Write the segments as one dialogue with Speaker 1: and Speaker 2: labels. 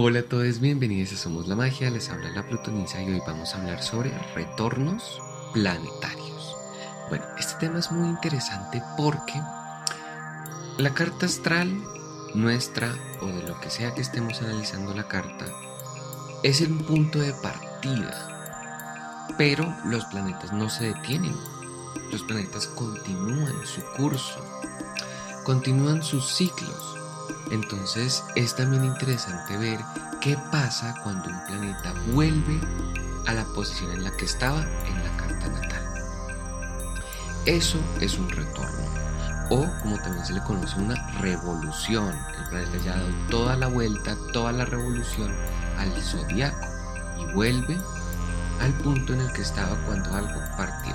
Speaker 1: Hola a todos, bienvenidos a Somos la Magia, les habla la Plutonisa y hoy vamos a hablar sobre retornos planetarios. Bueno, este tema es muy interesante porque la carta astral nuestra o de lo que sea que estemos analizando la carta es el punto de partida, pero los planetas no se detienen, los planetas continúan su curso, continúan sus ciclos entonces es también interesante ver qué pasa cuando un planeta vuelve a la posición en la que estaba en la carta natal. Eso es un retorno o como también se le conoce una revolución. El planeta ya ha dado toda la vuelta, toda la revolución al zodiaco y vuelve al punto en el que estaba cuando algo partió,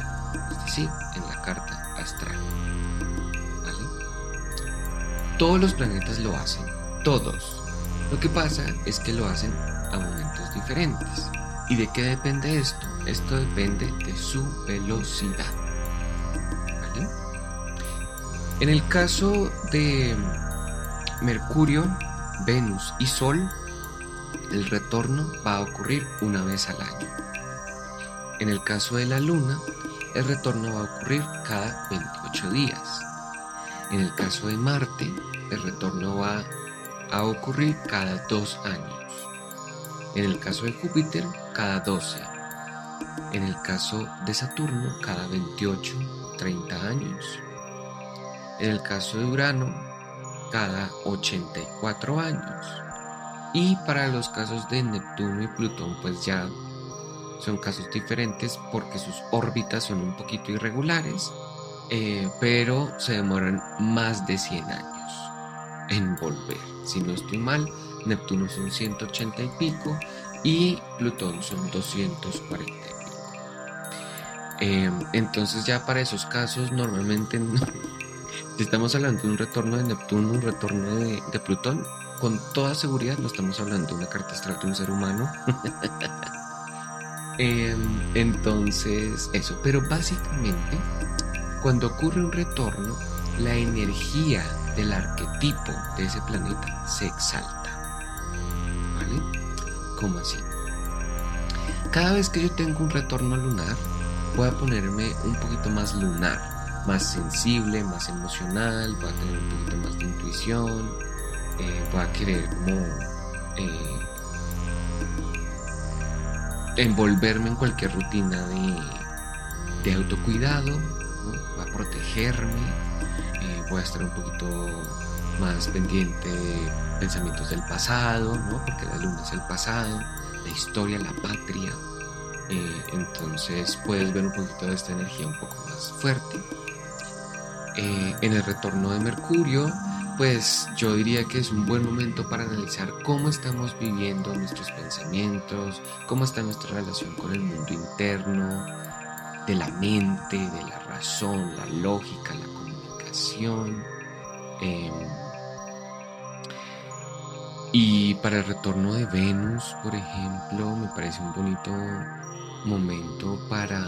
Speaker 1: es decir, en la carta astral. Todos los planetas lo hacen, todos. Lo que pasa es que lo hacen a momentos diferentes. ¿Y de qué depende esto? Esto depende de su velocidad. En el caso de Mercurio, Venus y Sol, el retorno va a ocurrir una vez al año. En el caso de la Luna, el retorno va a ocurrir cada 28 días. En el caso de Marte, el retorno va a ocurrir cada dos años. En el caso de Júpiter, cada 12. En el caso de Saturno, cada 28, 30 años. En el caso de Urano, cada 84 años. Y para los casos de Neptuno y Plutón, pues ya son casos diferentes porque sus órbitas son un poquito irregulares eh, pero se demoran más de 100 años en volver. Si no estoy mal, Neptuno son 180 y pico y Plutón son 240 y pico. Eh, entonces ya para esos casos normalmente si estamos hablando de un retorno de Neptuno, un retorno de, Plutón, con toda seguridad no estamos hablando de una carta astral de un ser humano. Em, entonces, eso, pero básicamente cuando ocurre un retorno, la energía del arquetipo de ese planeta se exalta. ¿Vale? ¿Cómo así? Cada vez que yo tengo un retorno lunar, voy a ponerme un poquito más lunar, más sensible, más emocional, voy a tener un poquito más de intuición, eh, voy a querer como eh, envolverme en cualquier rutina de, de autocuidado, va a protegerme, eh, voy a estar un poquito más pendiente de pensamientos del pasado, ¿no? porque la luna es el pasado, la historia, la patria. Eh, entonces puedes ver un poquito de esta energía un poco más fuerte. Eh, en el retorno de Mercurio, pues yo diría que es un buen momento para analizar cómo estamos viviendo nuestros pensamientos, cómo está nuestra relación con el mundo interno, de la mente, de la razón, la lógica, la comunicación. Em, y para el retorno de Venus, por ejemplo, me parece un bonito momento para,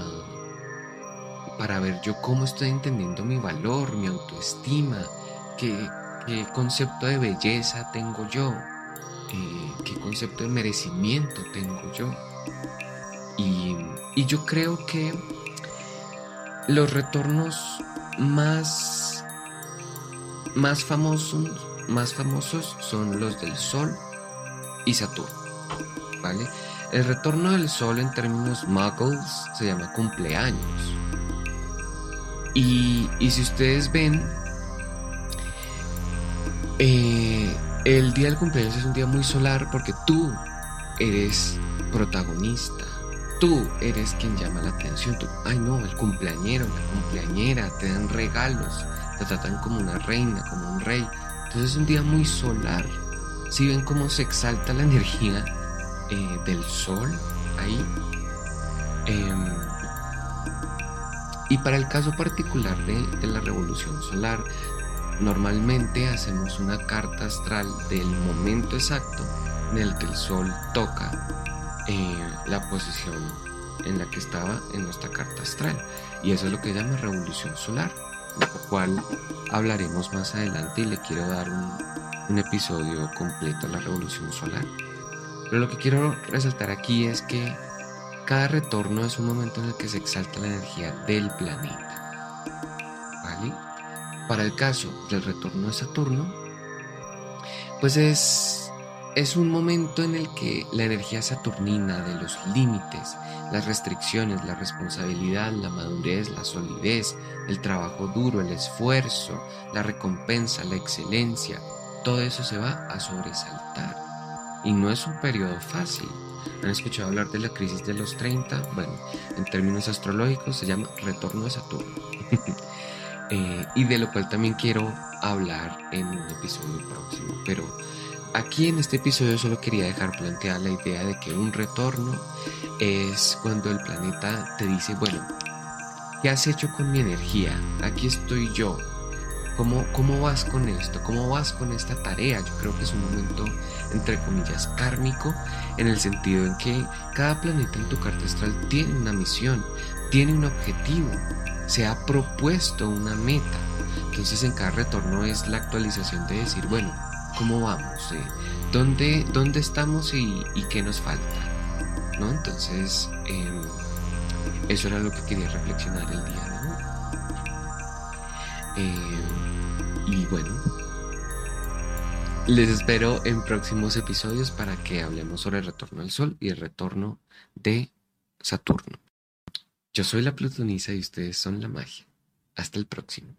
Speaker 1: para ver yo cómo estoy entendiendo mi valor, mi autoestima, qué, concepto de belleza tengo yo, eh, qué concepto de merecimiento tengo yo. Y, y yo creo que los retornos más, más, famosos, son los del Sol y Saturno. ¿vale? El retorno del Sol en términos muggles se llama cumpleaños. Y, si ustedes ven, eh, el día del cumpleaños es un día muy solar porque tú eres protagonista Tú eres quien llama la atención. Ay no, el cumpleañero, la cumpleañera, te dan regalos, te tratan como una reina, como un rey. Entonces es un día muy solar. Si ven cómo se exalta la energía eh, del sol ahí. Em, y para el caso particular de la revolución solar, normalmente hacemos una carta astral del momento exacto en el que el sol toca eh, la posición en la que estaba en nuestra carta astral. Y eso es lo que llama revolución solar, de lo cual hablaremos más adelante y le quiero dar un, un episodio completo a la revolución solar. Pero lo que quiero resaltar aquí es que cada retorno es un momento en el que se exalta la energía del planeta. ¿Vale? Para el caso del retorno de Saturno, pues es, es un momento en el que la energía saturnina de los límites, las restricciones, la responsabilidad, la madurez, la solidez, el trabajo duro, el esfuerzo, la recompensa, la excelencia, todo eso se va a sobresaltar. Y no es un periodo fácil. ¿Han escuchado hablar de la crisis de los 30? Bueno, en términos astrológicos se llama retorno de Saturno. Eh, y de lo cual también quiero hablar en un episodio próximo. Pero aquí en este episodio solo quería dejar planteada la idea de que un retorno es cuando el planeta te dice, bueno, ¿qué has hecho con mi energía? Aquí estoy yo, ¿Cómo, ¿Cómo vas con esto? ¿Cómo vas con esta tarea? Yo creo que es un momento, entre comillas, kármico, en el sentido en que cada planeta en tu carta astral tiene una misión, tiene un objetivo, se ha propuesto una meta. Entonces en cada retorno es la actualización de decir, bueno, ¿cómo vamos? Eh? ¿Dónde, ¿Dónde estamos y, qué nos falta? ¿No? Entonces, em, eso era lo que quería reflexionar el día de hoy. Eh, y bueno, les espero en próximos episodios para que hablemos sobre el retorno del Sol y el retorno de Saturno. Yo soy la Plutonisa y ustedes son la magia. Hasta el próximo.